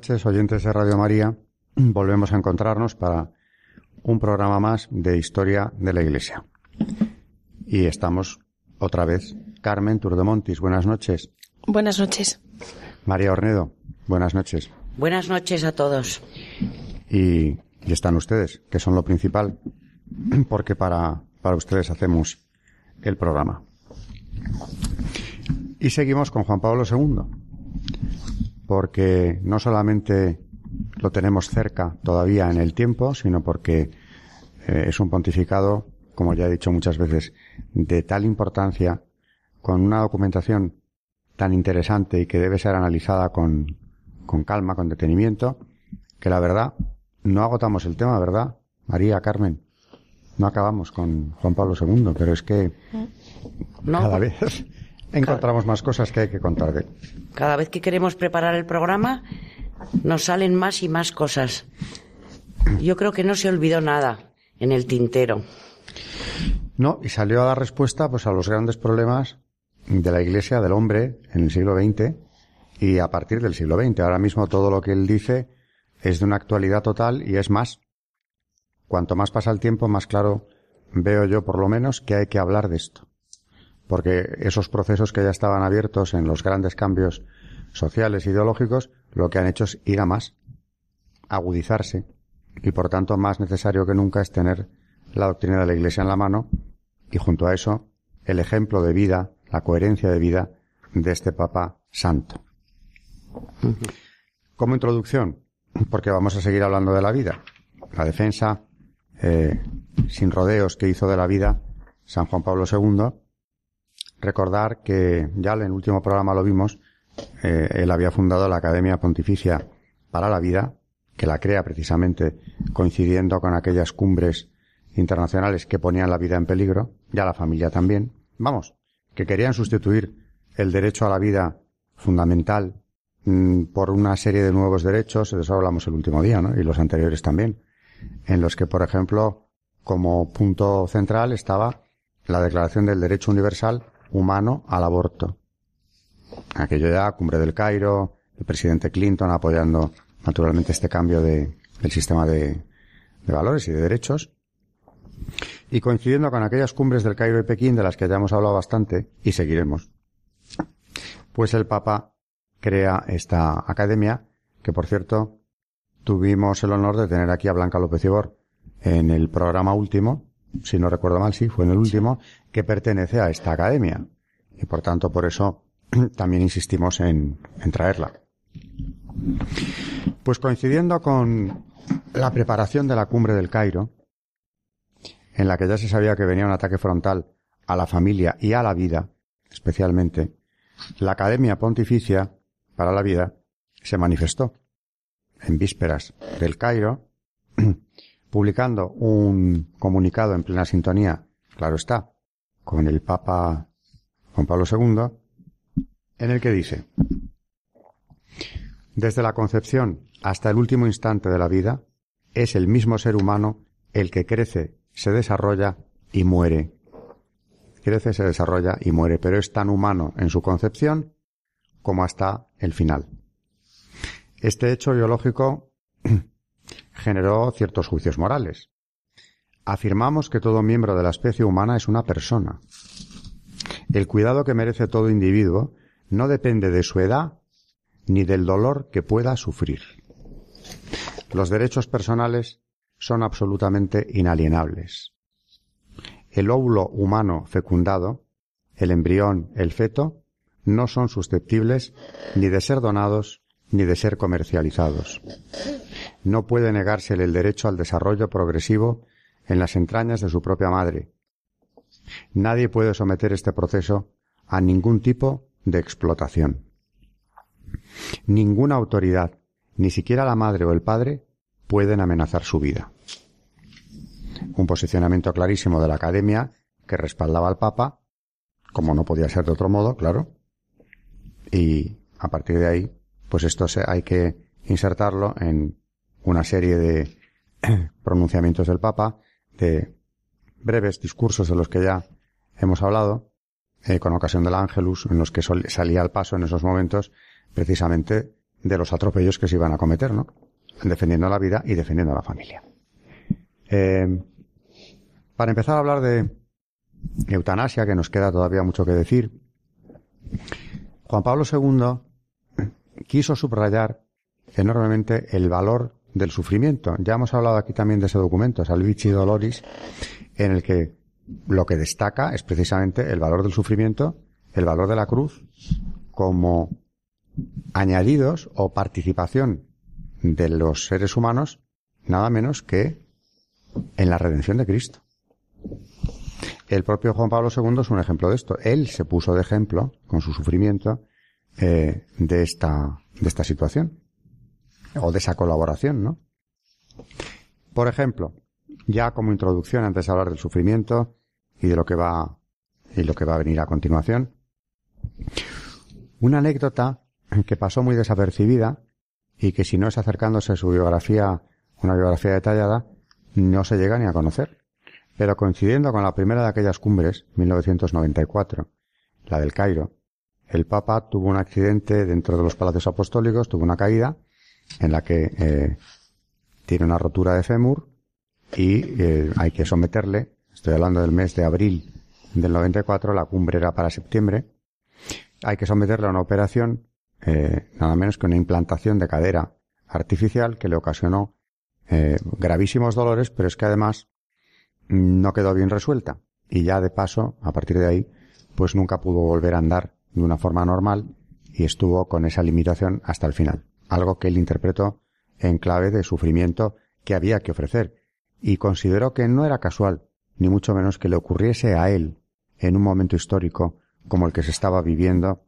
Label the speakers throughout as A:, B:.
A: Noches, oyentes de Radio María. Volvemos a encontrarnos para un programa más de Historia de la Iglesia. Y estamos otra vez. Carmen Turdemontis, buenas noches.
B: Buenas noches.
A: María Ornedo, buenas noches.
C: Buenas noches a todos.
A: Y, y están ustedes, que son lo principal, porque para, para ustedes hacemos el programa. Y seguimos con Juan Pablo II porque no solamente lo tenemos cerca todavía en el tiempo, sino porque eh, es un pontificado, como ya he dicho muchas veces, de tal importancia, con una documentación tan interesante y que debe ser analizada con, con calma, con detenimiento, que la verdad, no agotamos el tema, ¿verdad? María, Carmen. No acabamos con Juan Pablo II, pero es que
C: No,
A: cada vez encontramos más cosas que hay que contar de él.
C: Cada vez que queremos preparar el programa, nos salen más y más cosas. Yo creo que no se olvidó nada en el tintero.
A: No, y salió a dar respuesta pues a los grandes problemas de la Iglesia, del hombre, en el siglo XX y a partir del siglo XX. Ahora mismo todo lo que él dice es de una actualidad total y es más. Cuanto más pasa el tiempo, más claro veo yo, por lo menos, que hay que hablar de esto. Porque esos procesos que ya estaban abiertos en los grandes cambios sociales ideológicos, lo que han hecho es ir a más, agudizarse, y por tanto más necesario que nunca es tener la doctrina de la Iglesia en la mano y junto a eso el ejemplo de vida, la coherencia de vida de este Papa Santo. Como introducción, porque vamos a seguir hablando de la vida, la defensa eh, sin rodeos que hizo de la vida San Juan Pablo II, recordar que ya en el último programa lo vimos, eh, él había fundado la Academia Pontificia para la Vida, que la crea precisamente coincidiendo con aquellas cumbres internacionales que ponían la vida en peligro, ya la familia también. Vamos, que querían sustituir el derecho a la vida fundamental mm, por una serie de nuevos derechos, de eso hablamos el último día, ¿no? Y los anteriores también, en los que, por ejemplo, como punto central estaba la Declaración del Derecho Universal Humano al Aborto. Aquello ya, Cumbre del Cairo, el presidente Clinton apoyando naturalmente este cambio de, del sistema de, de valores y de derechos. Y coincidiendo con aquellas cumbres del Cairo y Pekín de las que ya hemos hablado bastante y seguiremos, pues el Papa crea esta academia, que por cierto tuvimos el honor de tener aquí a Blanca López Ibor en el programa último, si no recuerdo mal, sí, fue en el último, que pertenece a esta academia. Y por tanto, por eso también insistimos en, en traerla. Pues coincidiendo con la preparación de la cumbre del Cairo, en la que ya se sabía que venía un ataque frontal a la familia y a la vida, especialmente, la Academia Pontificia para la Vida se manifestó en vísperas del Cairo, publicando un comunicado en plena sintonía, claro está, con el Papa Juan Pablo II, en el que dice, desde la concepción hasta el último instante de la vida, es el mismo ser humano el que crece, se desarrolla y muere. Crece, se desarrolla y muere, pero es tan humano en su concepción como hasta el final. Este hecho biológico generó ciertos juicios morales. Afirmamos que todo miembro de la especie humana es una persona. El cuidado que merece todo individuo no depende de su edad ni del dolor que pueda sufrir. Los derechos personales son absolutamente inalienables. El óvulo humano fecundado, el embrión, el feto, no son susceptibles ni de ser donados ni de ser comercializados. No puede negársele el derecho al desarrollo progresivo en las entrañas de su propia madre. Nadie puede someter este proceso a ningún tipo de explotación. Ninguna autoridad, ni siquiera la madre o el padre, pueden amenazar su vida. Un posicionamiento clarísimo de la Academia que respaldaba al Papa, como no podía ser de otro modo, claro. Y a partir de ahí, pues esto hay que insertarlo en una serie de pronunciamientos del Papa, de breves discursos de los que ya hemos hablado, eh, con ocasión del Ángelus, en los que salía al paso en esos momentos precisamente de los atropellos que se iban a cometer, ¿no? Defendiendo la vida y defendiendo a la familia. Eh, para empezar a hablar de eutanasia, que nos queda todavía mucho que decir, Juan Pablo II quiso subrayar enormemente el valor del sufrimiento. Ya hemos hablado aquí también de ese documento, Salvici Doloris, en el que lo que destaca es precisamente el valor del sufrimiento, el valor de la cruz, como añadidos o participación de los seres humanos, nada menos que en la redención de Cristo. El propio Juan Pablo II es un ejemplo de esto. Él se puso de ejemplo, con su sufrimiento, eh, de esta, de esta situación. O de esa colaboración, ¿no? Por ejemplo, ya como introducción, antes de hablar del sufrimiento y de lo que va, y lo que va a venir a continuación, una anécdota que pasó muy desapercibida y que si no es acercándose a su biografía, una biografía detallada, no se llega ni a conocer. Pero coincidiendo con la primera de aquellas cumbres, 1994, la del Cairo, el Papa tuvo un accidente dentro de los palacios apostólicos, tuvo una caída en la que eh, tiene una rotura de fémur y eh, hay que someterle, estoy hablando del mes de abril del 94, la cumbre era para septiembre, hay que someterle a una operación, eh, nada menos que una implantación de cadera artificial que le ocasionó eh, gravísimos dolores, pero es que además no quedó bien resuelta. Y ya de paso, a partir de ahí, pues nunca pudo volver a andar de una forma normal y estuvo con esa limitación hasta el final. Algo que él interpretó en clave de sufrimiento que había que ofrecer. Y consideró que no era casual, ni mucho menos que le ocurriese a él en un momento histórico como el que se estaba viviendo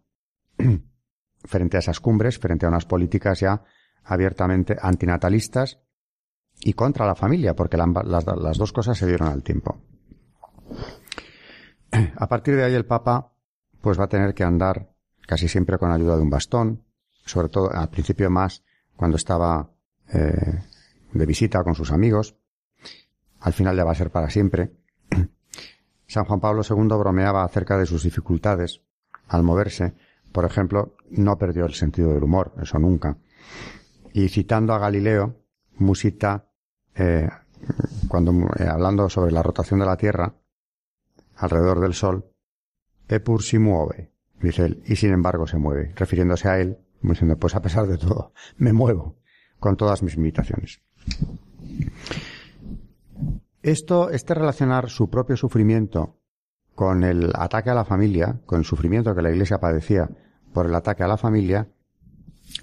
A: frente a esas cumbres, frente a unas políticas ya abiertamente antinatalistas y contra la familia, porque las, dos cosas se dieron al tiempo. A partir de ahí el Papa pues va a tener que andar casi siempre con ayuda de un bastón, sobre todo al principio más cuando estaba eh, de visita con sus amigos. Al final ya va a ser para siempre. San Juan Pablo II bromeaba acerca de sus dificultades al moverse. Por ejemplo, no perdió el sentido del humor, eso nunca. Y citando a Galileo, Musita, eh, cuando eh, hablando sobre la rotación de la Tierra alrededor del Sol, Epur si mueve, dice él, y sin embargo se mueve, refiriéndose a él, diciendo, pues a pesar de todo, me muevo, con todas mis limitaciones. Esto, este relacionar su propio sufrimiento con el ataque a la familia, con el sufrimiento que la Iglesia padecía por el ataque a la familia,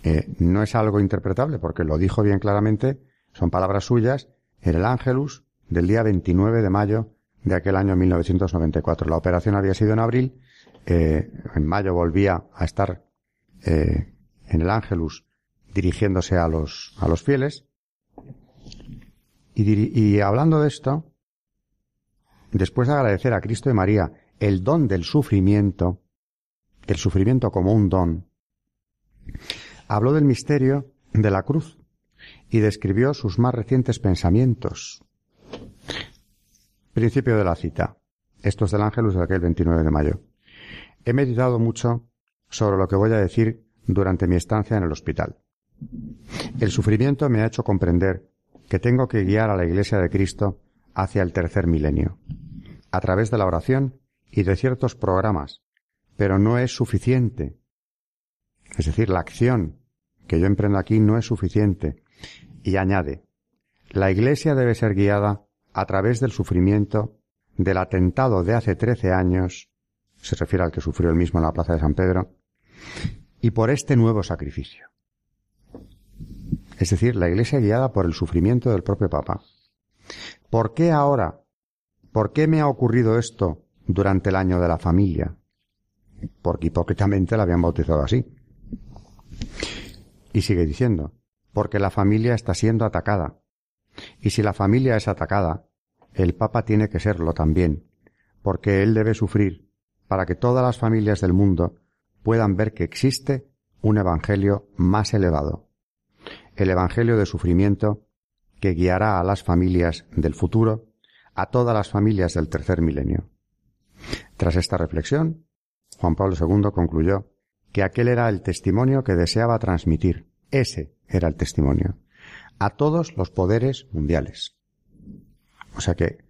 A: eh, no es algo interpretable, porque lo dijo bien claramente, son palabras suyas, en el Ángelus del día 29 de mayo de aquel año 1994. La operación había sido en abril, eh, en mayo volvía a estar eh, en el Ángelus dirigiéndose a los, a los fieles, y, hablando de esto, después de agradecer a Cristo y María el don del sufrimiento, el sufrimiento como un don, habló del misterio de la cruz y describió sus más recientes pensamientos. Principio de la cita. Esto es del Ángelus de aquel 29 de mayo. He meditado mucho sobre lo que voy a decir durante mi estancia en el hospital. El sufrimiento me ha hecho comprender que tengo que guiar a la Iglesia de Cristo hacia el tercer milenio, a través de la oración y de ciertos programas, pero no es suficiente. Es decir, la acción que yo emprendo aquí no es suficiente. Y añade, la Iglesia debe ser guiada a través del sufrimiento del atentado de hace trece años, se refiere al que sufrió el mismo en la Plaza de San Pedro, y por este nuevo sacrificio es decir, la Iglesia guiada por el sufrimiento del propio Papa. ¿por qué ahora? ¿Por qué me ha ocurrido esto durante el año de la familia? Porque hipócritamente la habían bautizado así. Y sigue diciendo, porque la familia está siendo atacada. Y si la familia es atacada, el Papa tiene que serlo también, porque él debe sufrir para que todas las familias del mundo puedan ver que existe un Evangelio más elevado, el Evangelio de sufrimiento que guiará a las familias del futuro, a todas las familias del tercer milenio. Tras esta reflexión, Juan Pablo II concluyó que aquel era el testimonio que deseaba transmitir. Ese era el testimonio. A todos los poderes mundiales. O sea que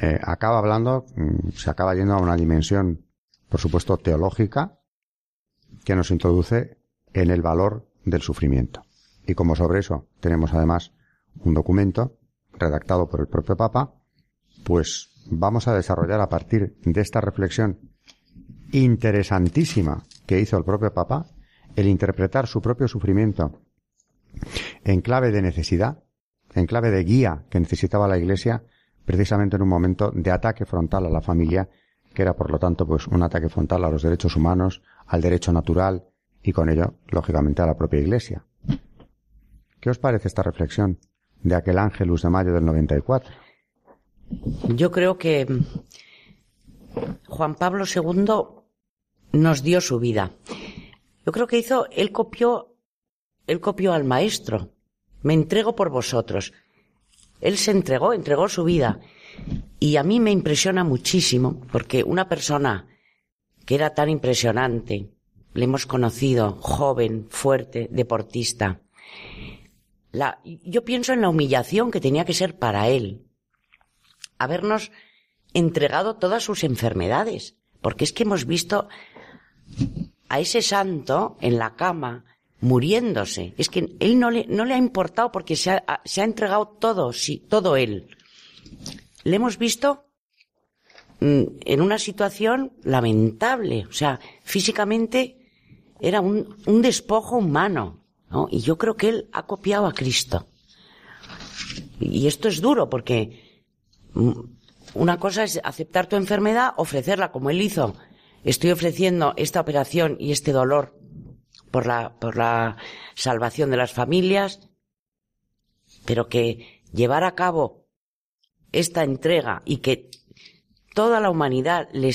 A: eh, acaba hablando, mm, se acaba yendo a una dimensión, por supuesto, teológica, que nos introduce en el valor del sufrimiento. Y como sobre eso tenemos además un documento redactado por el propio Papa, pues vamos a desarrollar a partir de esta reflexión interesantísima que hizo el propio Papa, el interpretar su propio sufrimiento en clave de necesidad, en clave de guía que necesitaba la Iglesia, precisamente en un momento de ataque frontal a la familia, que era por lo tanto pues un ataque frontal a los derechos humanos, al derecho natural y con ello, lógicamente, a la propia Iglesia. ¿Qué os parece esta reflexión de aquel Ángelus de mayo del 94?
C: Yo creo que Juan Pablo II nos dio su vida. Yo creo que hizo, él copió, él copió al maestro. Me entrego por vosotros. Él se entregó, entregó su vida. Y a mí me impresiona muchísimo, porque una persona que era tan impresionante, le hemos conocido, joven, fuerte, deportista. La, yo pienso en la humillación que tenía que ser para él. Habernos entregado todas sus enfermedades. Porque es que hemos visto a ese santo en la cama muriéndose. Es que él no le, no le ha importado porque se ha, se ha entregado todo, sí, todo él. Le hemos visto mm, en una situación lamentable. O sea, físicamente era un, un despojo humano. ¿no? Y yo creo que él ha copiado a Cristo. Y esto es duro porque mm, una cosa es aceptar tu enfermedad, ofrecerla como él hizo estoy ofreciendo esta operación y este dolor por la, por la salvación de las familias, pero que llevar a cabo esta entrega y que toda la humanidad le,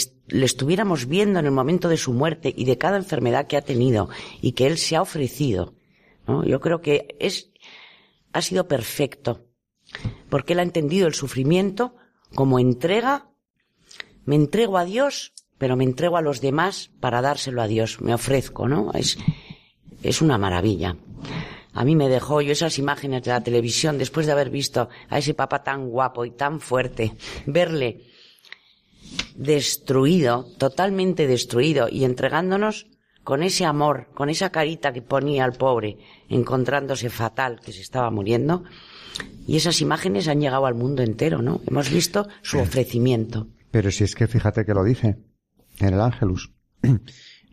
C: estuviéramos viendo en el momento de su muerte y de cada enfermedad que ha tenido y que él se ha ofrecido. Yo creo que es, ha sido perfecto, porque él ha entendido el sufrimiento como entrega, me entrego a Dios pero me entrego a los demás para dárselo a Dios, me ofrezco, ¿no? Es, es una maravilla. A mí me dejó yo esas imágenes de la televisión después de haber visto a ese papá tan guapo y tan fuerte, verle destruido, totalmente destruido y entregándonos con ese amor, con esa carita que ponía al pobre, encontrándose fatal, que se estaba muriendo. Y esas imágenes han llegado al mundo entero, ¿no? Hemos visto su ofrecimiento.
A: Pero si es que fíjate que lo dice en el Ángelus.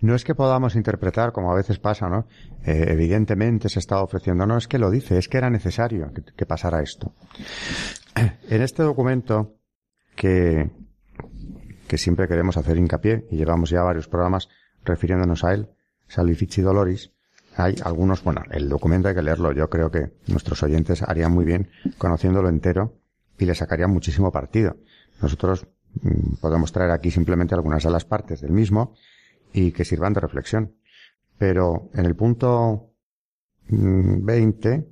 A: No es que podamos interpretar, como a veces pasa, ¿no? Eh, evidentemente se está ofreciendo. No es que lo dice, es que era necesario que, pasara esto. En este documento, que, que siempre queremos hacer hincapié, y llevamos ya varios programas refiriéndonos a él, Salvifici Doloris, hay algunos, bueno, el documento hay que leerlo, yo creo que nuestros oyentes harían muy bien conociéndolo entero y le sacarían muchísimo partido. Nosotros Mm, podemos traer aquí simplemente algunas de las partes del mismo y que sirvan de reflexión. Pero en el punto 20, mm,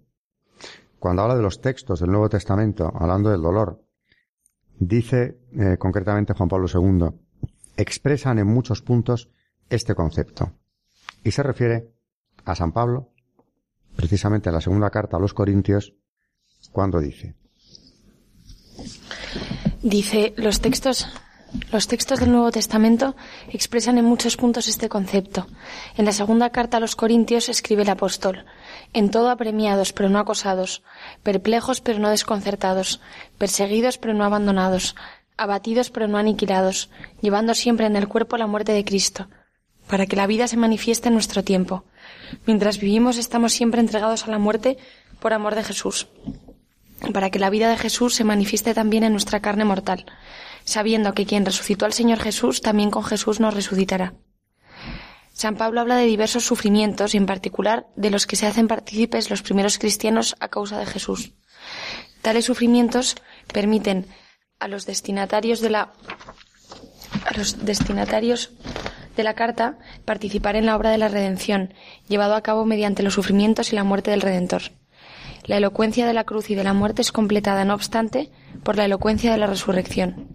A: cuando habla de los textos del Nuevo Testamento, hablando del dolor, dice eh, concretamente Juan Pablo II, expresan en muchos puntos este concepto. Y se refiere a San Pablo, precisamente en la segunda carta a los Corintios, cuando dice,
B: Dice, los textos, los textos del Nuevo Testamento expresan en muchos puntos este concepto. En la segunda carta a los Corintios escribe el apóstol, en todo apremiados pero no acosados, perplejos pero no desconcertados, perseguidos pero no abandonados, abatidos pero no aniquilados, llevando siempre en el cuerpo la muerte de Cristo, para que la vida se manifieste en nuestro tiempo. Mientras vivimos estamos siempre entregados a la muerte por amor de Jesús. para que la vida de Jesús se manifieste también en nuestra carne mortal, sabiendo que quien resucitó al Señor Jesús también con Jesús nos resucitará. San Pablo habla de diversos sufrimientos y en particular de los que se hacen partícipes los primeros cristianos a causa de Jesús. Tales sufrimientos permiten a los destinatarios de la a los destinatarios de la carta participar en la obra de la redención, llevado a cabo mediante los sufrimientos y la muerte del Redentor. La elocuencia de la cruz y de la muerte es completada, no obstante, por la elocuencia de la resurrección.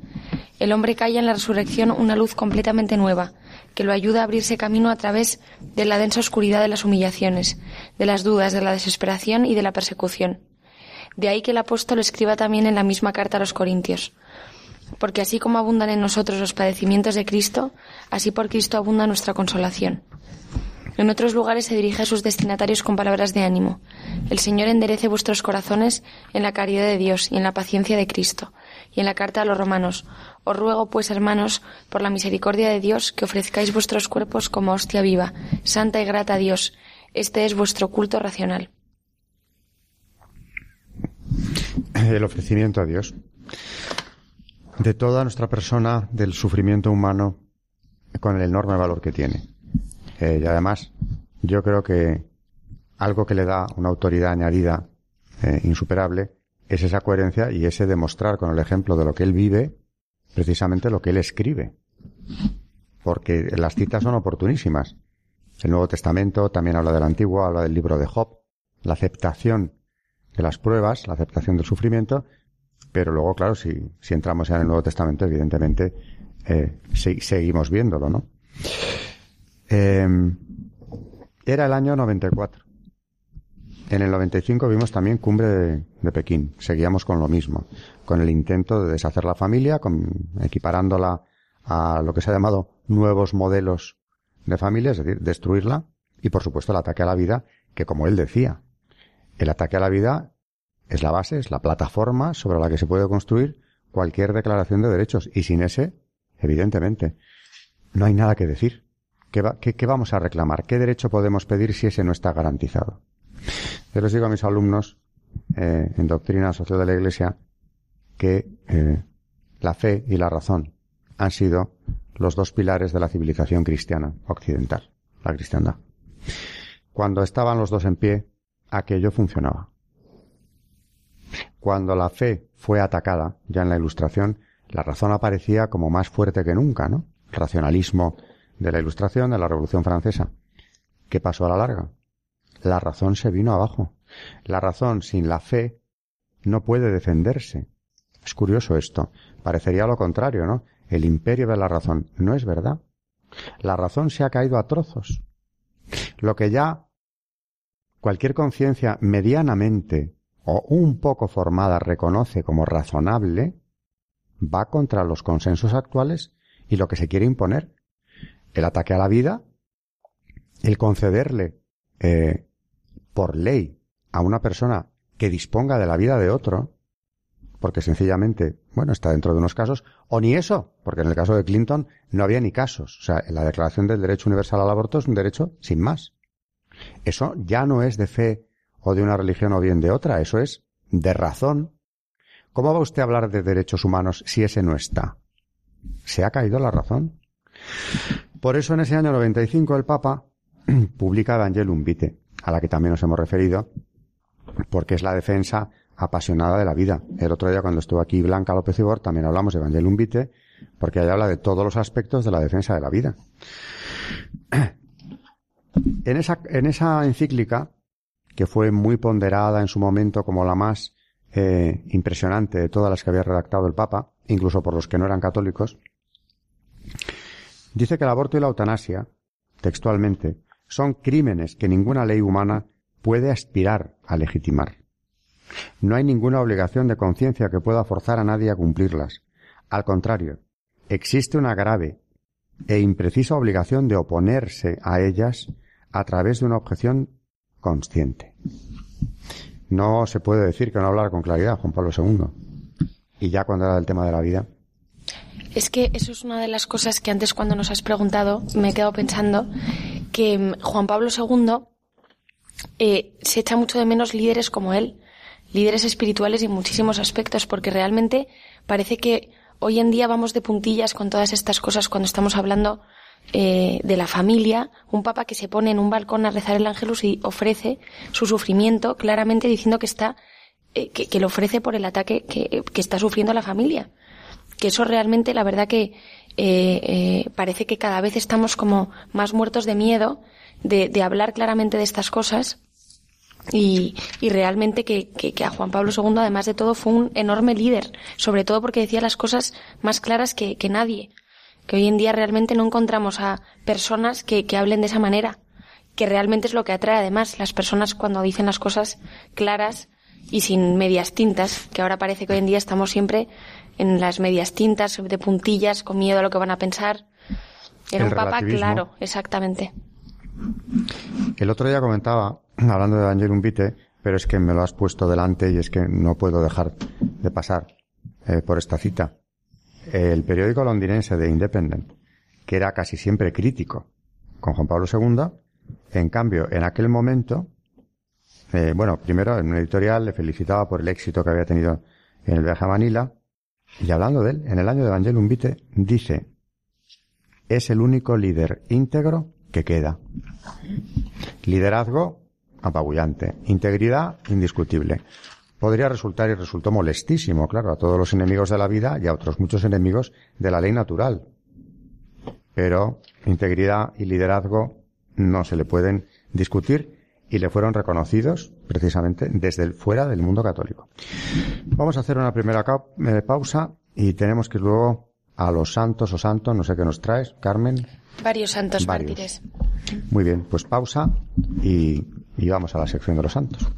B: El hombre calla en la resurrección una luz completamente nueva, que lo ayuda a abrirse camino a través de la densa oscuridad de las humillaciones, de las dudas, de la desesperación y de la persecución. De ahí que el apóstol escriba también en la misma carta a los Corintios, porque así como abundan en nosotros los padecimientos de Cristo, así por Cristo abunda nuestra consolación. En otros lugares se dirige a sus destinatarios con palabras de ánimo. El Señor enderece vuestros corazones en la caridad de Dios y en la paciencia de Cristo. Y en la carta a los romanos, os ruego pues, hermanos, por la misericordia de Dios, que ofrezcáis vuestros cuerpos como hostia viva, santa y grata a Dios. Este es vuestro culto racional.
A: El ofrecimiento a Dios de toda nuestra persona, del sufrimiento humano, con el enorme valor que tiene. Eh, y además, yo creo que algo que le da una autoridad añadida eh, insuperable es esa coherencia y ese demostrar con el ejemplo de lo que él vive, precisamente lo que él escribe. Porque las citas son oportunísimas. El Nuevo Testamento también habla del Antiguo, habla del libro de Job, la aceptación de las pruebas, la aceptación del sufrimiento, pero luego, claro, si, si entramos ya en el Nuevo Testamento, evidentemente eh, seguimos viéndolo, ¿no? Em, era el año 94. En el 95 vimos también Cumbre de, Pekín. Seguíamos con lo mismo, con el intento de deshacer la familia, con, equiparándola a lo que se ha llamado nuevos modelos de familia, es decir, destruirla, y por supuesto el ataque a la vida, que como él decía, el ataque a la vida es la base, es la plataforma sobre la que se puede construir cualquier declaración de derechos. Y sin ese, evidentemente, no hay nada que decir. ¿Qué, vamos a reclamar? ¿Qué derecho podemos pedir si ese no está garantizado? Yo les digo a mis alumnos eh, en doctrina social de la Iglesia que eh, la fe y la razón han sido los dos pilares de la civilización cristiana occidental, la cristiandad. Cuando estaban los dos en pie, aquello funcionaba. Cuando la fe fue atacada, ya en la Ilustración, la razón aparecía como más fuerte que nunca, ¿no? Racionalismo de la Ilustración, de la Revolución Francesa. ¿Qué pasó a la larga? La razón se vino abajo. La razón sin la fe no puede defenderse. Es curioso esto. Parecería lo contrario, ¿no? El imperio de la razón. No es verdad. La razón se ha caído a trozos. Lo que ya cualquier conciencia medianamente o un poco formada reconoce como razonable, va contra los consensos actuales y lo que se quiere imponer. El ataque a la vida, el concederle eh, por ley a una persona que disponga de la vida de otro, porque sencillamente, bueno, está dentro de unos casos, o ni eso, porque en el caso de Clinton no había ni casos. O sea, la Declaración del Derecho Universal al Aborto es un derecho sin más. Eso ya no es de fe o de una religión o bien de otra, eso es de razón. ¿Cómo va usted a hablar de derechos humanos si ese no está? ¿Se ha caído la razón? Por eso en ese año 95 el Papa publica Evangelum Vitae, a la que también nos hemos referido, porque es la defensa apasionada de la vida. El otro día cuando estuvo aquí Blanca López Ibor también hablamos de Evangelium Vitae, porque ella habla de todos los aspectos de la defensa de la vida. En esa, en esa encíclica que fue muy ponderada en su momento como la más eh, impresionante de todas las que había redactado el Papa, incluso por los que no eran católicos, dice que el aborto y la eutanasia, textualmente, son crímenes que ninguna ley humana puede aspirar a legitimar. No hay ninguna obligación de conciencia que pueda forzar a nadie a cumplirlas. Al contrario, existe una grave e imprecisa obligación de oponerse a ellas a través de una objeción consciente. No se puede decir que no hablar con claridad, Juan Pablo II. Y ya cuando era el tema de la vida.
B: Es que eso es una de las cosas que antes cuando nos has preguntado me he quedado pensando que Juan Pablo II eh, se echa mucho de menos líderes como él. líderes espirituales en muchísimos aspectos, porque realmente parece que hoy en día vamos de puntillas con todas estas cosas cuando estamos hablando eh, de la familia, un papa que se pone en un balcón a rezar el ángelus y ofrece su sufrimiento claramente diciendo que está eh, que, lo ofrece por el ataque que, que, está sufriendo la familia. Que eso realmente, la verdad que eh, eh, parece que cada vez estamos como más muertos de miedo de, de hablar claramente de estas cosas y, y realmente que, que, a Juan Pablo II, además de todo, fue un enorme líder, sobre todo porque decía las cosas más claras que, que nadie. Que hoy en día realmente no encontramos a personas que, que hablen de esa manera, que realmente es lo que atrae además las personas cuando dicen las cosas claras y sin medias tintas, que ahora parece que hoy en día estamos siempre en las medias tintas, de puntillas, con miedo a lo que van a pensar. Era un papa claro, exactamente.
A: El otro día comentaba, hablando de Daniel Vite, pero es que me lo has puesto delante y es que no puedo dejar de pasar eh, por esta cita. El periódico londinense de Independent, que era casi siempre crítico con Juan Pablo II, en cambio, en aquel momento eh, bueno, primero en un editorial le felicitaba por el éxito que había tenido en el viaje a Manila y hablando de él, en el año de Evangelum Vitae, dice, es el único líder íntegro que queda. Liderazgo apabullante, integridad indiscutible. Podría resultar y resultó molestísimo, claro, a todos los enemigos de la vida y a otros muchos enemigos de la ley natural. Pero integridad y liderazgo no se le pueden discutir y le fueron reconocidos precisamente desde el, fuera del mundo católico. Vamos a hacer una primera eh, pausa y tenemos que ir luego a los santos o santos, no sé qué nos traes, Carmen.
B: Varios santos mártires.
A: Muy bien, pues pausa y, y vamos a la sección de los santos.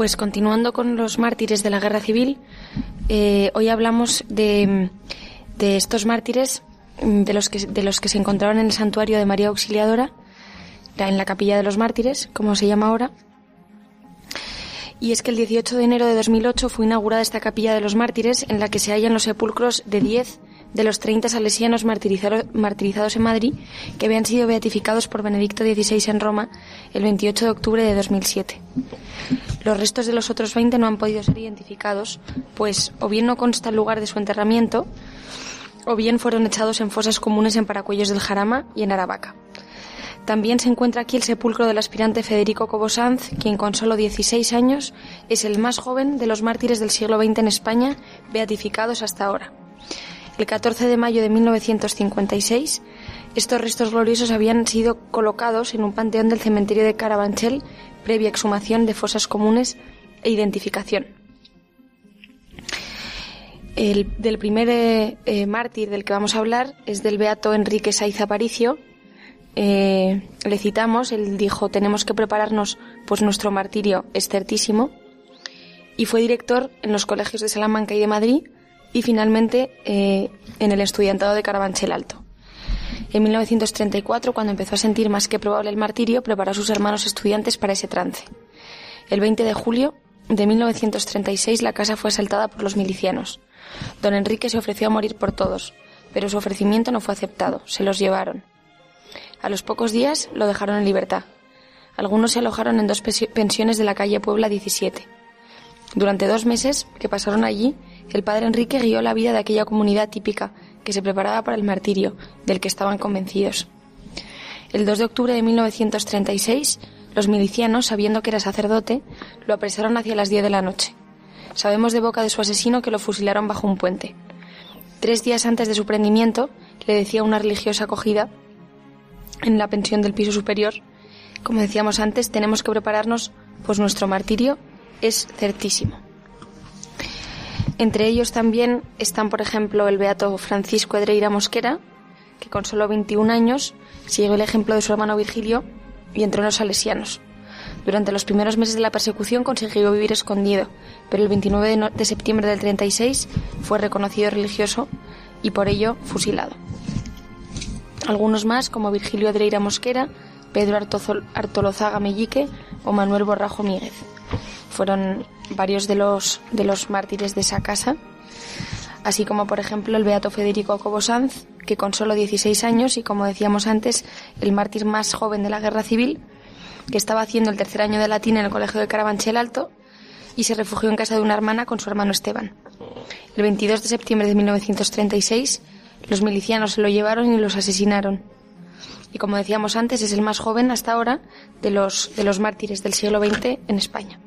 B: Pues continuando con los mártires de la guerra civil, eh, hoy hablamos de, estos mártires mm, de los, que, de los que se encontraban en el santuario de María Auxiliadora, en la capilla de los mártires, como se llama ahora. Y es que el 18 de enero de 2008 fue inaugurada esta capilla de los mártires en la que se hallan los sepulcros de 10 de los 30 salesianos martirizados en Madrid que habían sido beatificados por Benedicto XVI en Roma el 28 de octubre de 2007. Los restos de los otros 20 no han podido ser identificados, pues o bien no consta el lugar de su enterramiento, o bien fueron echados en fosas comunes en Paracuellos del Jarama y en Aravaca. También se encuentra aquí el sepulcro del aspirante Federico Cobosanz, quien con solo 16 años es el más joven de los mártires del siglo XX en España beatificados hasta ahora. El 14 de mayo de 1956, estos restos gloriosos habían sido colocados en un panteón del cementerio de Carabanchel previa exhumación de fosas comunes e identificación. El del primer eh, eh, mártir del que vamos a hablar es del beato Enrique Saiz Aparicio. Eh, le citamos, él dijo, tenemos que prepararnos, pues nuestro martirio es certísimo. Y fue director en los colegios de Salamanca y de Madrid y finalmente eh, en el estudiantado de Carabanchel Alto. En 1934, cuando empezó a sentir más que probable el martirio, preparó a sus hermanos estudiantes para ese trance. El 20 de julio de 1936 la casa fue asaltada por los milicianos. Don Enrique se ofreció a morir por todos, pero su ofrecimiento no fue aceptado, se los llevaron. A los pocos días lo dejaron en libertad. Algunos se alojaron en dos pensiones de la calle Puebla 17. Durante dos meses que pasaron allí, el padre Enrique guió la vida de aquella comunidad típica que se preparaba para el martirio, del que estaban convencidos. El 2 de octubre de 1936, los milicianos, sabiendo que era sacerdote, lo apresaron hacia las 10 de la noche. Sabemos de boca de su asesino que lo fusilaron bajo un puente. Tres días antes de su prendimiento, le decía una religiosa acogida en la pensión del piso superior, como decíamos antes, tenemos que prepararnos, pues nuestro martirio es certísimo. Entre ellos también están, por ejemplo, el beato Francisco Edreira Mosquera, que con solo 21 años siguió el ejemplo de su hermano Virgilio y entró en los salesianos. Durante los primeros meses de la persecución consiguió vivir escondido, pero el 29 de septiembre del 36 fue reconocido religioso y por ello fusilado. Algunos más, como Virgilio Adreira Mosquera, Pedro Artolozaga Mellique o Manuel Borrajo Míguez. Fueron varios de los, de los mártires de esa casa, así como por ejemplo el beato Federico Cobosanz, que con solo 16 años y como decíamos antes, el mártir más joven de la guerra civil, que estaba haciendo el tercer año de latín en el colegio de Carabanchel Alto y se refugió en casa de una hermana con su hermano Esteban. El 22 de septiembre de 1936, los milicianos se lo llevaron y los asesinaron. Y como decíamos antes, es el más joven hasta ahora de los, de los mártires del siglo XX en España.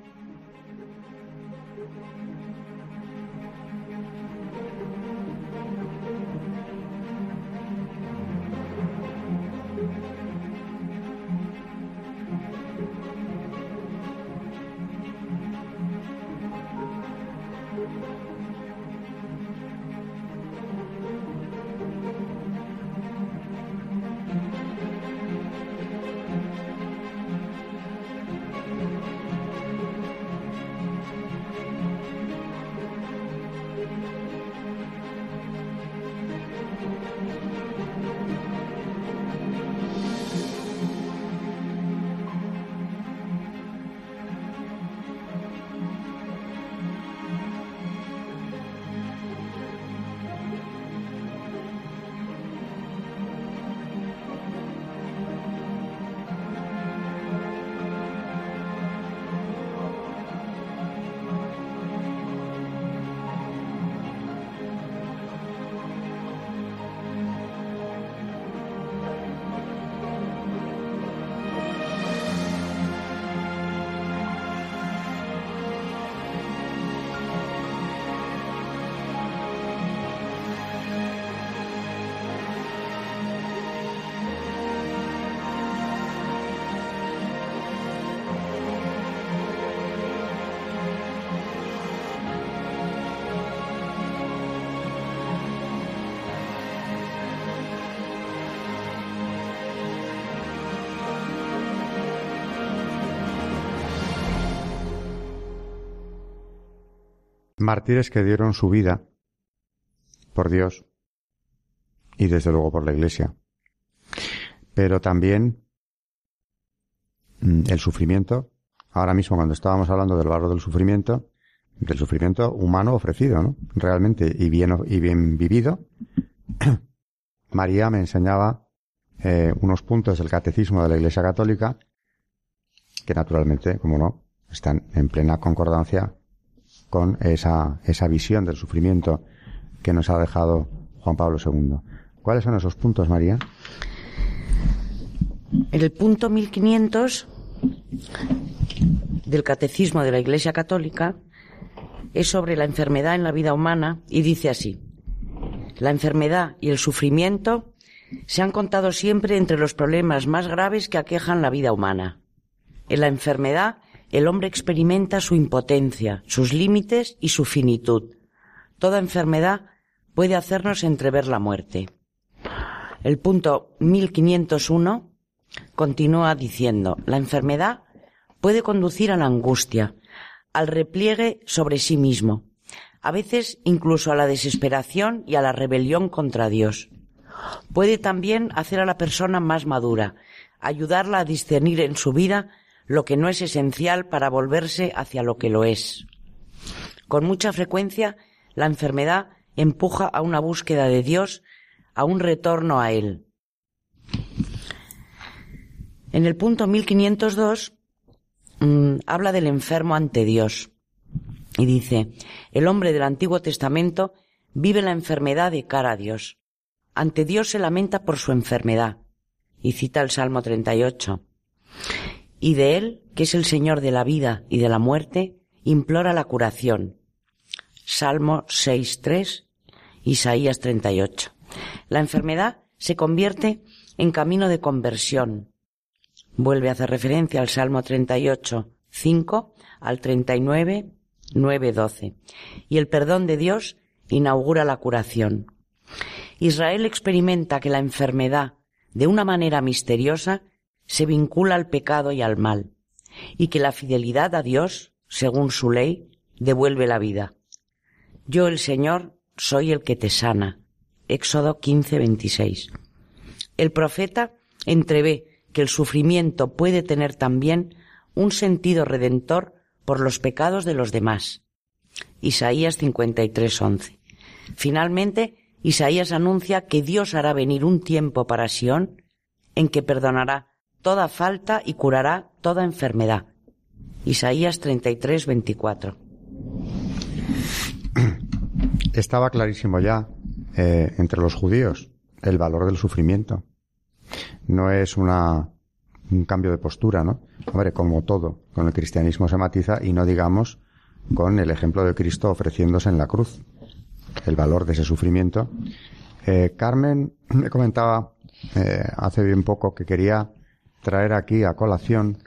A: Mártires que dieron su vida por Dios y desde luego por la Iglesia. Pero también mm, el sufrimiento, ahora mismo cuando estábamos hablando del barro del sufrimiento, del sufrimiento humano ofrecido, ¿no? Realmente y bien, y bien vivido. María me enseñaba eh, unos puntos del catecismo de la Iglesia Católica que naturalmente, como no, están en plena concordancia con esa, esa visión del sufrimiento que nos ha dejado Juan Pablo II. ¿Cuáles son esos puntos, María?
C: El punto 1500 del Catecismo de la Iglesia Católica es sobre la enfermedad en la vida humana y dice así, la enfermedad y el sufrimiento se han contado siempre entre los problemas más graves que aquejan la vida humana. En la enfermedad el hombre experimenta su impotencia, sus límites y su finitud. Toda enfermedad puede hacernos entrever la muerte. El punto 1501 continúa diciendo, la enfermedad puede conducir a la angustia, al repliegue sobre sí mismo, a veces incluso a la desesperación y a la rebelión contra Dios. Puede también hacer a la persona más madura, ayudarla a discernir en su vida lo que no es esencial para volverse hacia lo que lo es. Con mucha frecuencia, la enfermedad empuja a una búsqueda de Dios, a un retorno a Él. En el punto 1502 mm, habla del enfermo ante Dios y dice, el hombre del Antiguo Testamento vive la enfermedad de cara a Dios. Ante Dios se lamenta por su enfermedad. Y cita el Salmo 38. Y de Él, que es el Señor de la vida y de la muerte, implora la curación. Salmo 6.3, Isaías 38. La enfermedad se convierte en camino de conversión, Vuelve a hacer referencia al Salmo 38, 5, al 39, 9, 12. Y el perdón de Dios inaugura la curación. Israel experimenta que la enfermedad, de una manera misteriosa, se vincula al pecado y al mal, y que la fidelidad a Dios, según su ley, devuelve la vida. Yo, el Señor, soy el que te sana. Éxodo 15, 26. El profeta entrevé que el sufrimiento puede tener también un sentido redentor por los pecados de los demás. Isaías 53:11. Finalmente, Isaías anuncia que Dios hará venir un tiempo para Sión en que perdonará toda falta y curará toda enfermedad. Isaías 33:24.
A: Estaba clarísimo ya eh, entre los judíos el valor del sufrimiento no es una, un cambio de postura, ¿no? Hombre, como todo, con el cristianismo se matiza y no digamos con el ejemplo de Cristo ofreciéndose en la cruz, el valor de ese sufrimiento. Eh, Carmen me comentaba eh, hace bien poco que quería traer aquí a colación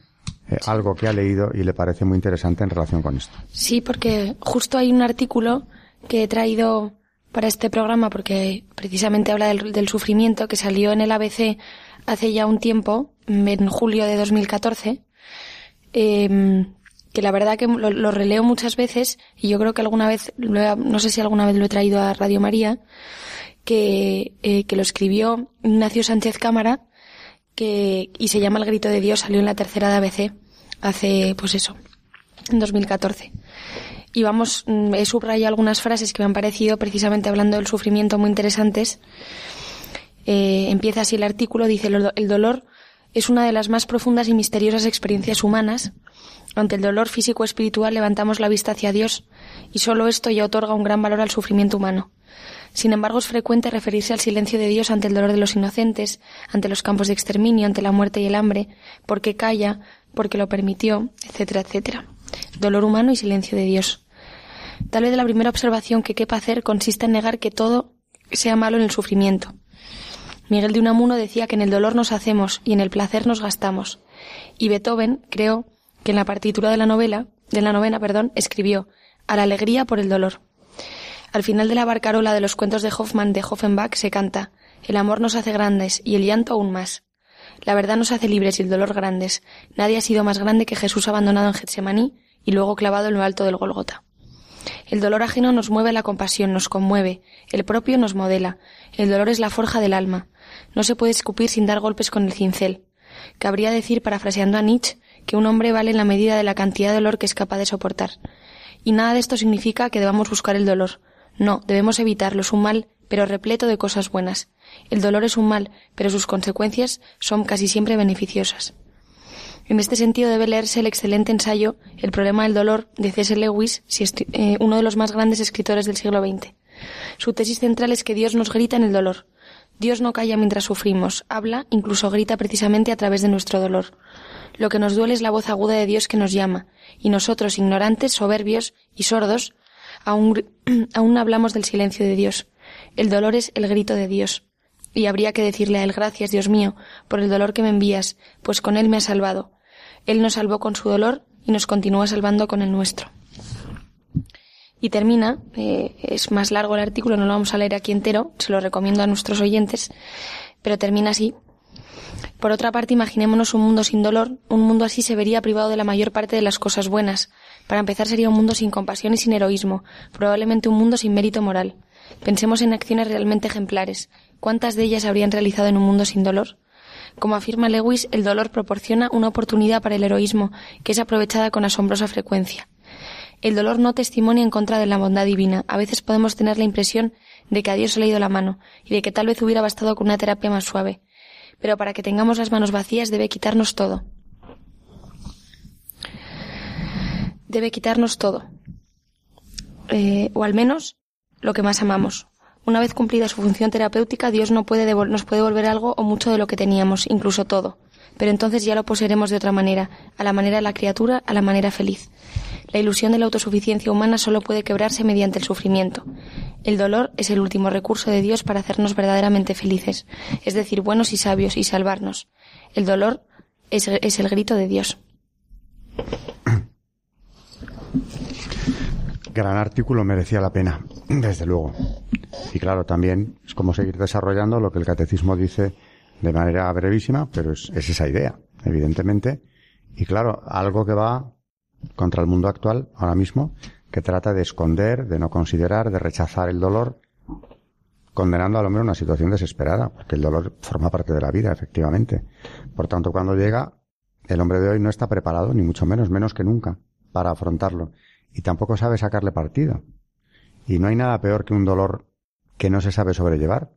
A: eh, algo que ha leído y le parece muy interesante en relación con esto.
B: Sí, porque justo hay un artículo que he traído para este programa porque precisamente habla del, sufrimiento que salió en el ABC hace ya un tiempo, en julio de 2014, em, que la verdad que lo, releo muchas veces y yo creo que alguna vez, no sé si alguna vez lo he traído a Radio María, que, eh, que lo escribió Ignacio Sánchez Cámara que, y se llama El Grito de Dios, salió en la tercera de ABC hace, pues eso, en 2014 y vamos, mm, he subrayado algunas frases que me han parecido precisamente hablando del sufrimiento muy interesantes. Eh, empieza así el artículo, dice, el dolor es una de las más profundas y misteriosas experiencias humanas. Ante el dolor físico espiritual levantamos la vista hacia Dios y solo esto ya otorga un gran valor al sufrimiento humano. Sin embargo, es frecuente referirse al silencio de Dios ante el dolor de los inocentes, ante los campos de exterminio, ante la muerte y el hambre, porque calla, porque lo permitió, etcétera, etcétera. Dolor humano y silencio de Dios. Tal vez la primera observación que quepa hacer consiste en negar que todo sea malo en el sufrimiento. Miguel de Unamuno decía que en el dolor nos hacemos y en el placer nos gastamos. Y Beethoven creo que en la partitura de la novela, de la novena, perdón, escribió a la alegría por el dolor. Al final de la barcarola de los cuentos de Hoffmann de Hoffenbach se canta El amor nos hace grandes y el llanto aún más. La verdad nos hace libres y el dolor grandes. Nadie ha sido más grande que Jesús abandonado en Getsemaní y luego clavado en lo alto del Golgota. El dolor ajeno nos mueve la compasión, nos conmueve, el propio nos modela, el dolor es la forja del alma. No se puede escupir sin dar golpes con el cincel. Cabría decir, parafraseando a Nietzsche, que un hombre vale en la medida de la cantidad de dolor que es capaz de soportar. Y nada de esto significa que debamos buscar el dolor. No, debemos evitarlo. Es un mal, pero repleto de cosas buenas. El dolor es un mal, pero sus consecuencias son casi siempre beneficiosas. En este sentido debe leerse el excelente ensayo El problema del dolor de C.S. Lewis, eh, uno de los más grandes escritores del siglo XX. Su tesis central es que Dios nos grita en el dolor. Dios no calla mientras sufrimos, habla, incluso grita precisamente a través de nuestro dolor. Lo que nos duele es la voz aguda de Dios que nos llama, y nosotros, ignorantes, soberbios y sordos, aún, aún hablamos del silencio de Dios. El dolor es el grito de Dios. Y habría que decirle a Él gracias, Dios mío, por el dolor que me envías, pues con Él me has salvado, él nos salvó con su dolor y nos continúa salvando con el nuestro. Y termina, eh, es más largo el artículo, no lo vamos a leer aquí entero, se lo recomiendo a nuestros oyentes, pero termina así. Por otra parte, imaginémonos un mundo sin dolor. Un mundo así se vería privado de la mayor parte de las cosas buenas. Para empezar, sería un mundo sin compasión y sin heroísmo, probablemente un mundo sin mérito moral. Pensemos en acciones realmente ejemplares. ¿Cuántas de ellas habrían realizado en un mundo sin dolor? Como afirma Lewis, el dolor proporciona una oportunidad para el heroísmo, que es aprovechada con asombrosa frecuencia. El dolor no testimonia en contra de la bondad divina. A veces podemos tener la impresión de que a Dios se le ha ido la mano y de que tal vez hubiera bastado con una terapia más suave. Pero para que tengamos las manos vacías debe quitarnos todo. Debe quitarnos todo. Eh, o al menos lo que más amamos. Una vez cumplida su función terapéutica, Dios no puede nos puede devolver algo o mucho de lo que teníamos, incluso todo. Pero entonces ya lo poseeremos de otra manera, a la manera de la criatura, a la manera feliz. La ilusión de la autosuficiencia humana solo puede quebrarse mediante el sufrimiento. El dolor es el último recurso de Dios para hacernos verdaderamente felices, es decir, buenos y sabios y salvarnos. El dolor es, el grito de Dios.
A: Gran artículo merecía la pena, desde luego. Y claro, también es como seguir desarrollando lo que el catecismo dice de manera brevísima, pero es esa idea, evidentemente. Y claro, algo que va contra el mundo actual ahora mismo, que trata de esconder, de no considerar, de rechazar el dolor, condenando al hombre a una situación desesperada, porque el dolor forma parte de la vida, efectivamente. Por tanto, cuando llega, el hombre de hoy no está preparado, ni mucho menos, menos que nunca, para afrontarlo. Y tampoco sabe sacarle partido. Y no hay nada peor que un dolor que no se sabe sobrellevar.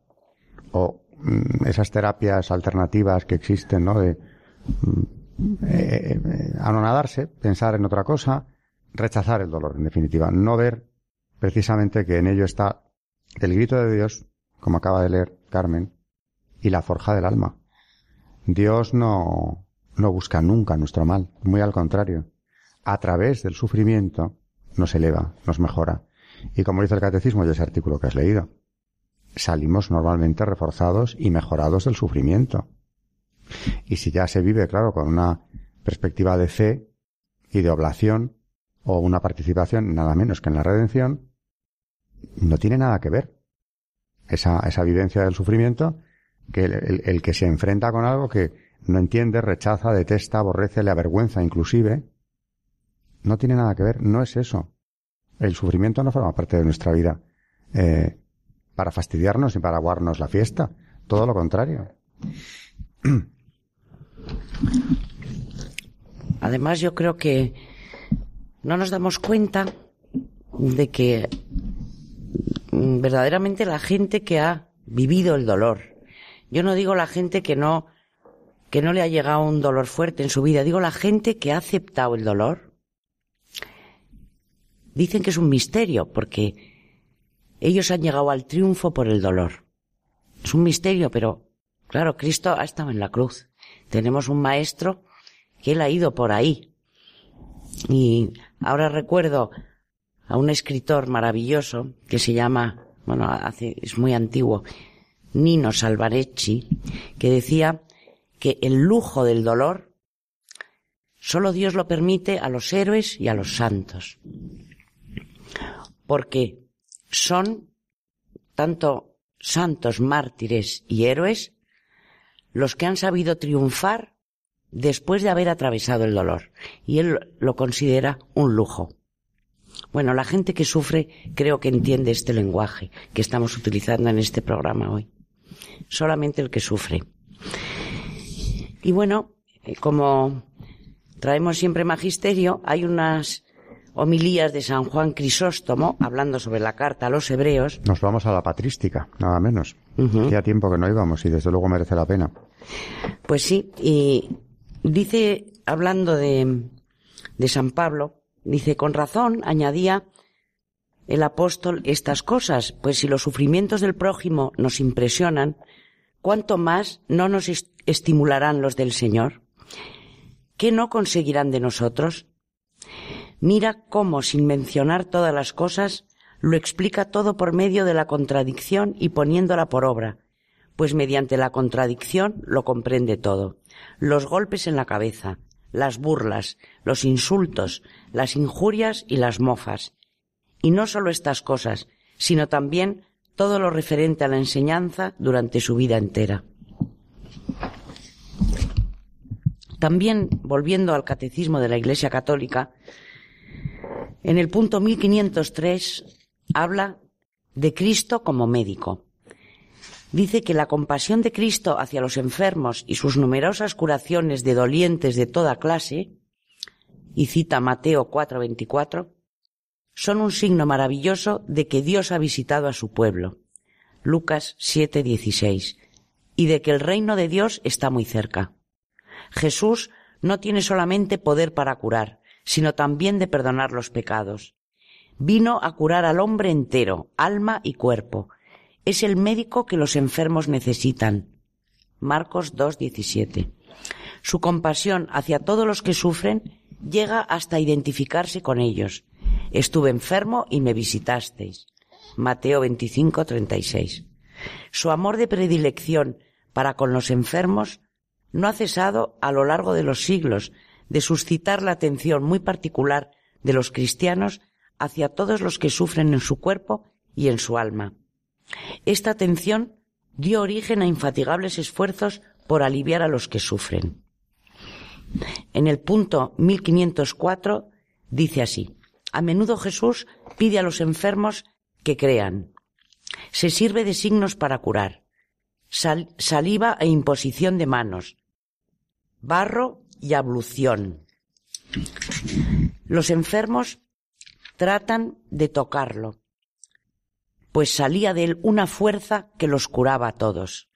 A: O mm, esas terapias alternativas que existen, ¿no? De mm, eh, eh, anonadarse, pensar en otra cosa, rechazar el dolor, en definitiva. No ver precisamente que en ello está el grito de Dios, como acaba de leer Carmen, y la forja del alma. Dios no, no busca nunca nuestro mal, muy al contrario. A través del sufrimiento nos eleva, nos mejora. Y como dice el catecismo y ese artículo que has leído, salimos normalmente reforzados y mejorados del sufrimiento. Y si ya se vive, claro, con una perspectiva de fe y de oblación o una participación nada menos que en la redención, no tiene nada que ver esa, esa vivencia del sufrimiento que el, que se enfrenta con algo que no entiende, rechaza, detesta, aborrece, le avergüenza inclusive, no tiene nada que ver, no es eso. El sufrimiento no forma parte de nuestra vida eh, para fastidiarnos y para aguarnos la fiesta, todo lo contrario.
C: Además, yo creo que no nos damos cuenta de que mm, verdaderamente la gente que ha vivido el dolor, yo no digo la gente que no que no le ha llegado un dolor fuerte en su vida, digo la gente que ha aceptado el dolor. Dicen que es un misterio porque ellos han llegado al triunfo por el dolor. Es un misterio, pero claro, Cristo ha estado en la cruz. Tenemos un maestro que él ha ido por ahí. Y ahora recuerdo a un escritor maravilloso que se llama, bueno, hace, es muy antiguo, Nino Salvarecci, que decía que el lujo del dolor solo Dios lo permite a los héroes y a los santos. Porque son tanto santos, mártires y héroes los que han sabido triunfar después de haber atravesado el dolor. Y él lo considera un lujo. Bueno, la gente que sufre creo que entiende este lenguaje que estamos utilizando en este programa hoy. Solamente el que sufre. Y bueno, eh, como traemos siempre magisterio, hay unas homilías de San Juan Crisóstomo hablando sobre la carta a los hebreos.
A: Nos vamos a la patrística, nada menos. Hacía tiempo que no íbamos y desde luego merece la pena.
C: Pues sí, y dice, hablando de, de San Pablo, dice, con razón añadía el apóstol estas cosas, pues si los sufrimientos del prójimo nos impresionan, ¿cuánto más no nos estimularán los del Señor? ¿Qué no conseguirán de nosotros? Mira cómo, sin mencionar todas las cosas, lo explica todo por medio de la contradicción y poniéndola por obra, pues mediante la contradicción lo comprende todo. Los golpes en la cabeza, las burlas, los insultos, las injurias y las mofas. Y no solo estas cosas, sino también todo lo referente a la enseñanza durante su vida entera. También, volviendo al catecismo de la Iglesia Católica, en el punto 1503 habla de Cristo como médico. Dice que la compasión de Cristo hacia los enfermos y sus numerosas curaciones de dolientes de toda clase, y cita Mateo 4:24, son un signo maravilloso de que Dios ha visitado a su pueblo. Lucas 7:16, y de que el reino de Dios está muy cerca. Jesús no tiene solamente poder para curar, sino también de perdonar los pecados. Vino a curar al hombre entero, alma y cuerpo. Es el médico que los enfermos necesitan. Marcos 2:17. Su compasión hacia todos los que sufren llega hasta identificarse con ellos. Estuve enfermo y me visitasteis. Mateo 25:36. Su amor de predilección para con los enfermos no ha cesado a lo largo de los siglos de suscitar la atención muy particular de los cristianos hacia todos los que sufren en su cuerpo y en su alma. Esta atención dio origen a infatigables esfuerzos por aliviar a los que sufren. En el punto 1504 dice así, a menudo Jesús pide a los enfermos que crean. Se sirve de signos para curar, saliva e imposición de manos, barro y ablución. Los enfermos tratan de tocarlo, pues salía de él una fuerza que los curaba a todos.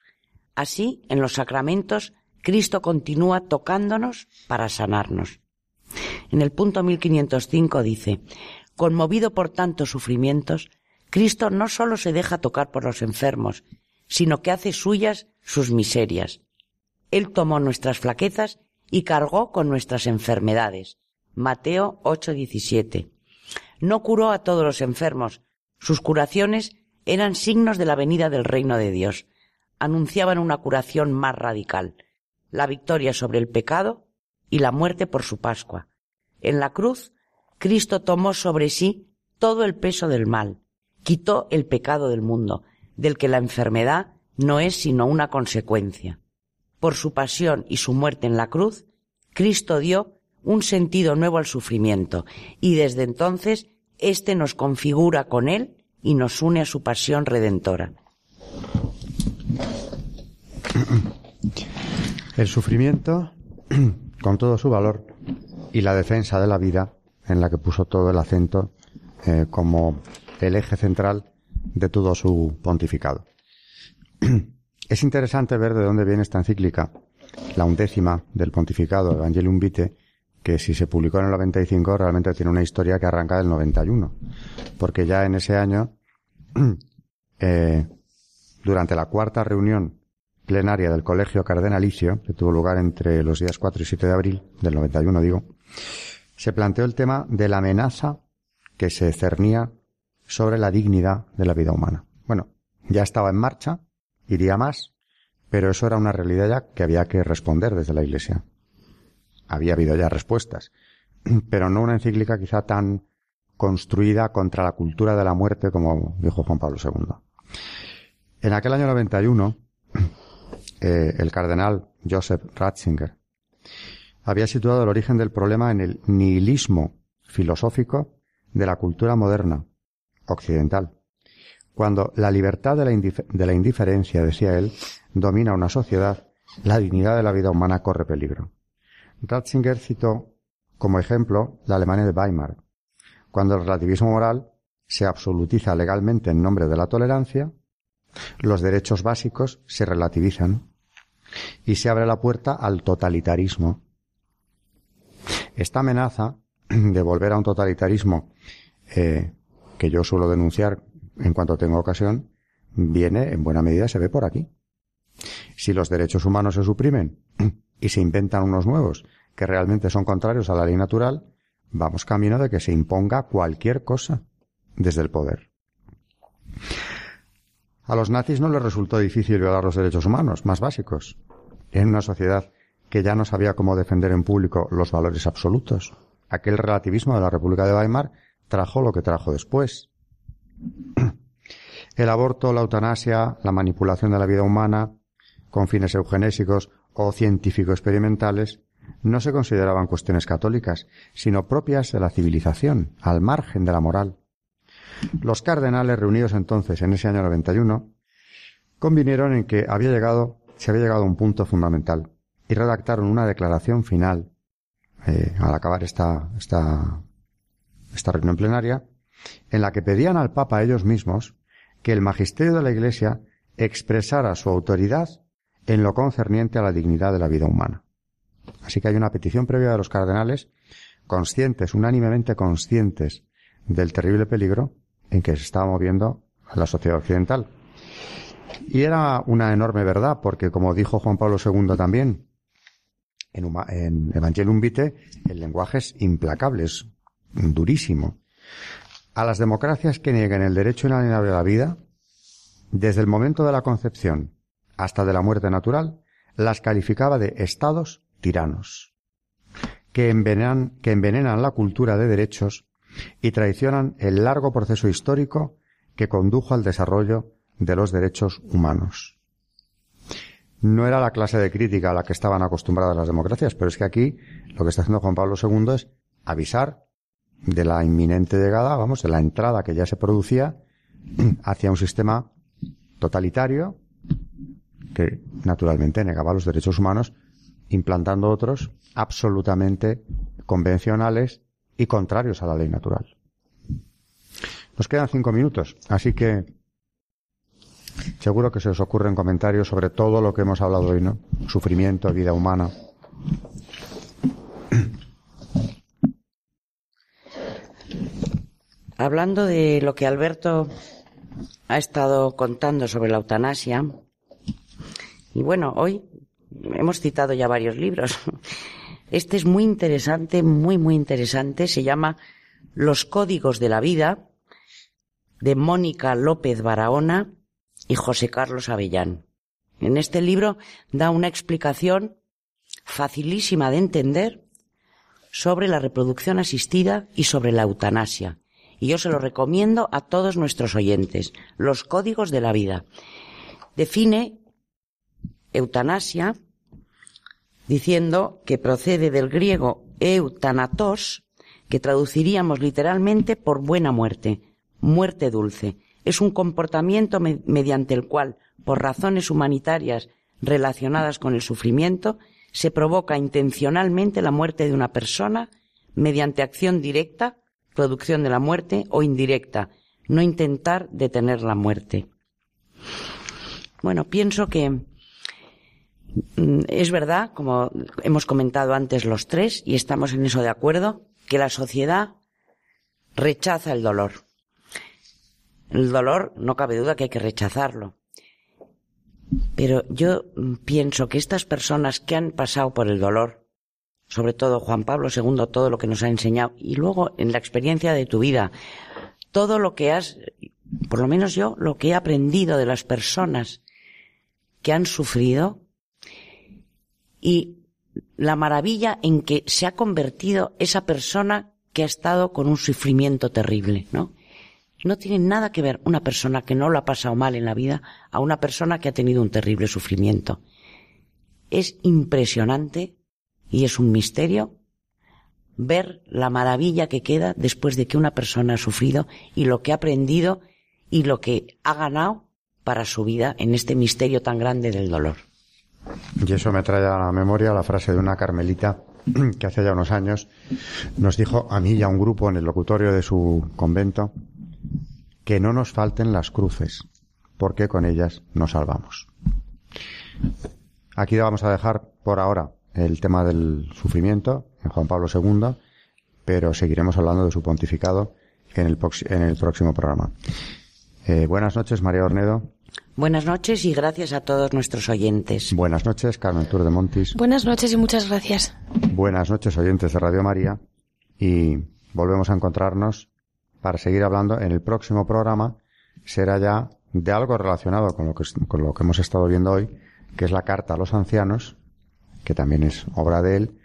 C: Así, en los sacramentos, Cristo continúa tocándonos para sanarnos. En el punto 1505 dice, conmovido por tantos sufrimientos, Cristo no sólo se deja tocar por los enfermos, sino que hace suyas sus miserias. Él tomó nuestras flaquezas y cargó con nuestras enfermedades. Mateo 8:17. No curó a todos los enfermos. Sus curaciones eran signos de la venida del reino de Dios. Anunciaban una curación más radical, la victoria sobre el pecado y la muerte por su Pascua. En la cruz, Cristo tomó sobre sí todo el peso del mal, quitó el pecado del mundo, del que la enfermedad no es sino una consecuencia. Por su pasión y su muerte en la cruz, Cristo dio un sentido nuevo al sufrimiento y desde entonces éste nos configura con Él y nos une a su pasión redentora.
A: El sufrimiento, con todo su valor, y la defensa de la vida, en la que puso todo el acento eh, como el eje central de todo su pontificado. Es interesante ver de dónde viene esta encíclica, la undécima del pontificado Evangelium Vitae, que si se publicó en el 95 realmente tiene una historia que arranca del 91, porque ya en ese año, eh, durante la cuarta reunión plenaria del Colegio Cardenalicio, que tuvo lugar entre los días 4 y 7 de abril del 91, digo, se planteó el tema de la amenaza que se cernía sobre la dignidad de la vida humana. Bueno, ya estaba en marcha, iría más, pero eso era una realidad ya que había que responder desde la Iglesia. Había habido ya respuestas, pero no una encíclica quizá tan construida contra la cultura de la muerte como dijo Juan Pablo II. En aquel año 91, eh, el cardenal Joseph Ratzinger había situado el origen del problema en el nihilismo filosófico de la cultura moderna occidental cuando la libertad de la, indiferencia, decía él, domina una sociedad, la dignidad de la vida humana corre peligro. Ratzinger citó como ejemplo la Alemania de Weimar, cuando el relativismo moral se absolutiza legalmente en nombre de la tolerancia, los derechos básicos se relativizan y se abre la puerta al totalitarismo. Esta amenaza de volver a un totalitarismo eh, que yo suelo denunciar en cuanto tengo ocasión, viene, en buena medida, se ve por aquí. Si los derechos humanos se suprimen y se inventan unos nuevos que realmente son contrarios a la ley natural, vamos camino de que se imponga cualquier cosa desde el poder. A los nazis no les resultó difícil violar los derechos humanos más básicos en una sociedad que ya no sabía cómo defender en público los valores absolutos. Aquel relativismo de la República de Weimar trajo lo que trajo después, el aborto, la eutanasia, la manipulación de la vida humana con fines eugenésicos o científico-experimentales no se consideraban cuestiones católicas, sino propias de la civilización, al margen de la moral. Los cardenales reunidos entonces en ese año 91 convinieron en que había llegado, se había llegado a un punto fundamental y redactaron una declaración final eh, al acabar esta, esta, esta reunión plenaria en la que pedían al Papa ellos mismos que el magisterio de la Iglesia expresara su autoridad en lo concerniente a la dignidad de la vida humana. Así que hay una petición previa de los cardenales, conscientes, unánimemente conscientes del terrible peligro en que se estaba moviendo la sociedad occidental. Y era una enorme verdad, porque como dijo Juan Pablo II también, en, Evangelium Vitae, el lenguaje es implacable, es durísimo. A las democracias que nieguen el derecho inalienable a la vida, desde el momento de la concepción hasta de la muerte natural, las calificaba de estados tiranos, que envenenan, que envenenan la cultura de derechos y traicionan el largo proceso histórico que condujo al desarrollo de los derechos humanos. No era la clase de crítica a la que estaban acostumbradas las democracias, pero es que aquí lo que está haciendo Juan Pablo II es avisar de la inminente llegada, vamos, de la entrada que ya se producía hacia un sistema totalitario que naturalmente negaba los derechos humanos, implantando otros absolutamente convencionales y contrarios a la ley natural. Nos quedan cinco minutos, así que seguro que se os ocurren comentarios sobre todo lo que hemos hablado hoy, ¿no? Sufrimiento, vida humana.
C: Hablando de lo que Alberto ha estado contando sobre la eutanasia, y bueno, hoy hemos citado ya varios libros. Este es muy interesante, muy, muy interesante. Se llama Los Códigos de la Vida, de Mónica López Barahona y José Carlos Avellán. En este libro da una explicación facilísima de entender sobre la reproducción asistida y sobre la eutanasia. Y yo se lo recomiendo a todos nuestros oyentes. Los códigos de la vida. Define eutanasia diciendo que procede del griego eutanatos, que traduciríamos literalmente por buena muerte, muerte dulce. Es un comportamiento mediante el cual, por razones humanitarias relacionadas con el sufrimiento, se provoca intencionalmente la muerte de una persona mediante acción directa, producción de la muerte, o indirecta, no intentar detener la muerte. Bueno, pienso que Mm, es verdad, como hemos comentado antes los tres, y estamos en eso de acuerdo, que la sociedad rechaza el dolor. El dolor, no cabe duda que hay que rechazarlo. Pero yo mm, pienso que estas personas que han pasado por el dolor, sobre todo Juan Pablo II, todo lo que nos ha enseñado, y luego en la experiencia de tu vida, todo lo que has, por lo menos yo, lo que he aprendido de las personas que han sufrido, y la maravilla en que se ha convertido esa persona que ha estado con un sufrimiento terrible, ¿no? No tiene nada que ver una persona que no lo ha pasado mal en la vida a una persona que ha tenido un terrible sufrimiento. Es impresionante y es un misterio ver la maravilla que queda después de que una persona ha sufrido y lo que ha aprendido y lo que ha ganado para su vida en este misterio tan grande del dolor.
A: Y eso me trae a la memoria la frase de una carmelita que hace ya unos años nos dijo a mí y a un grupo en el locutorio de su convento que no nos falten las cruces, porque con ellas nos salvamos. Aquí vamos a dejar por ahora el tema del sufrimiento en Juan Pablo II, pero seguiremos hablando de su pontificado en el, en el próximo programa. Eh, buenas noches, María Ornedo.
C: Buenas noches y gracias a todos nuestros oyentes.
A: Buenas noches, Carmen Tour de Montis.
B: Buenas noches y muchas gracias.
A: Buenas noches, oyentes de Radio María. Y volvemos a encontrarnos para seguir hablando en el próximo programa. Será ya de algo relacionado con lo que, con lo que hemos estado viendo hoy, que es la carta a los ancianos, que también es obra de él,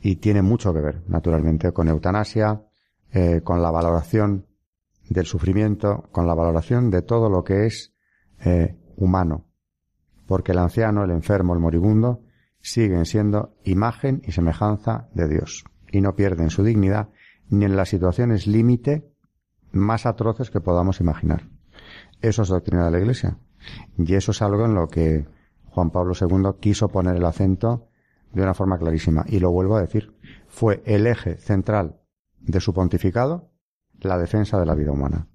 A: y tiene mucho que ver, naturalmente, con eutanasia, eh, con la valoración del sufrimiento, con la valoración de todo lo que es eh, humano, porque el anciano, el enfermo, el moribundo, siguen siendo imagen y semejanza de Dios y no pierden su dignidad ni en las situaciones límite más atroces que podamos imaginar. Eso es doctrina de la Iglesia. Y eso es algo en lo que Juan Pablo II quiso poner el acento de una forma clarísima. Y lo vuelvo a decir, fue el eje central de su pontificado la defensa de la vida humana.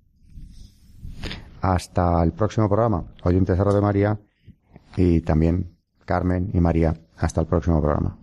A: Hasta el próximo programa, oyentes de de María y también Carmen y María. Hasta el próximo programa.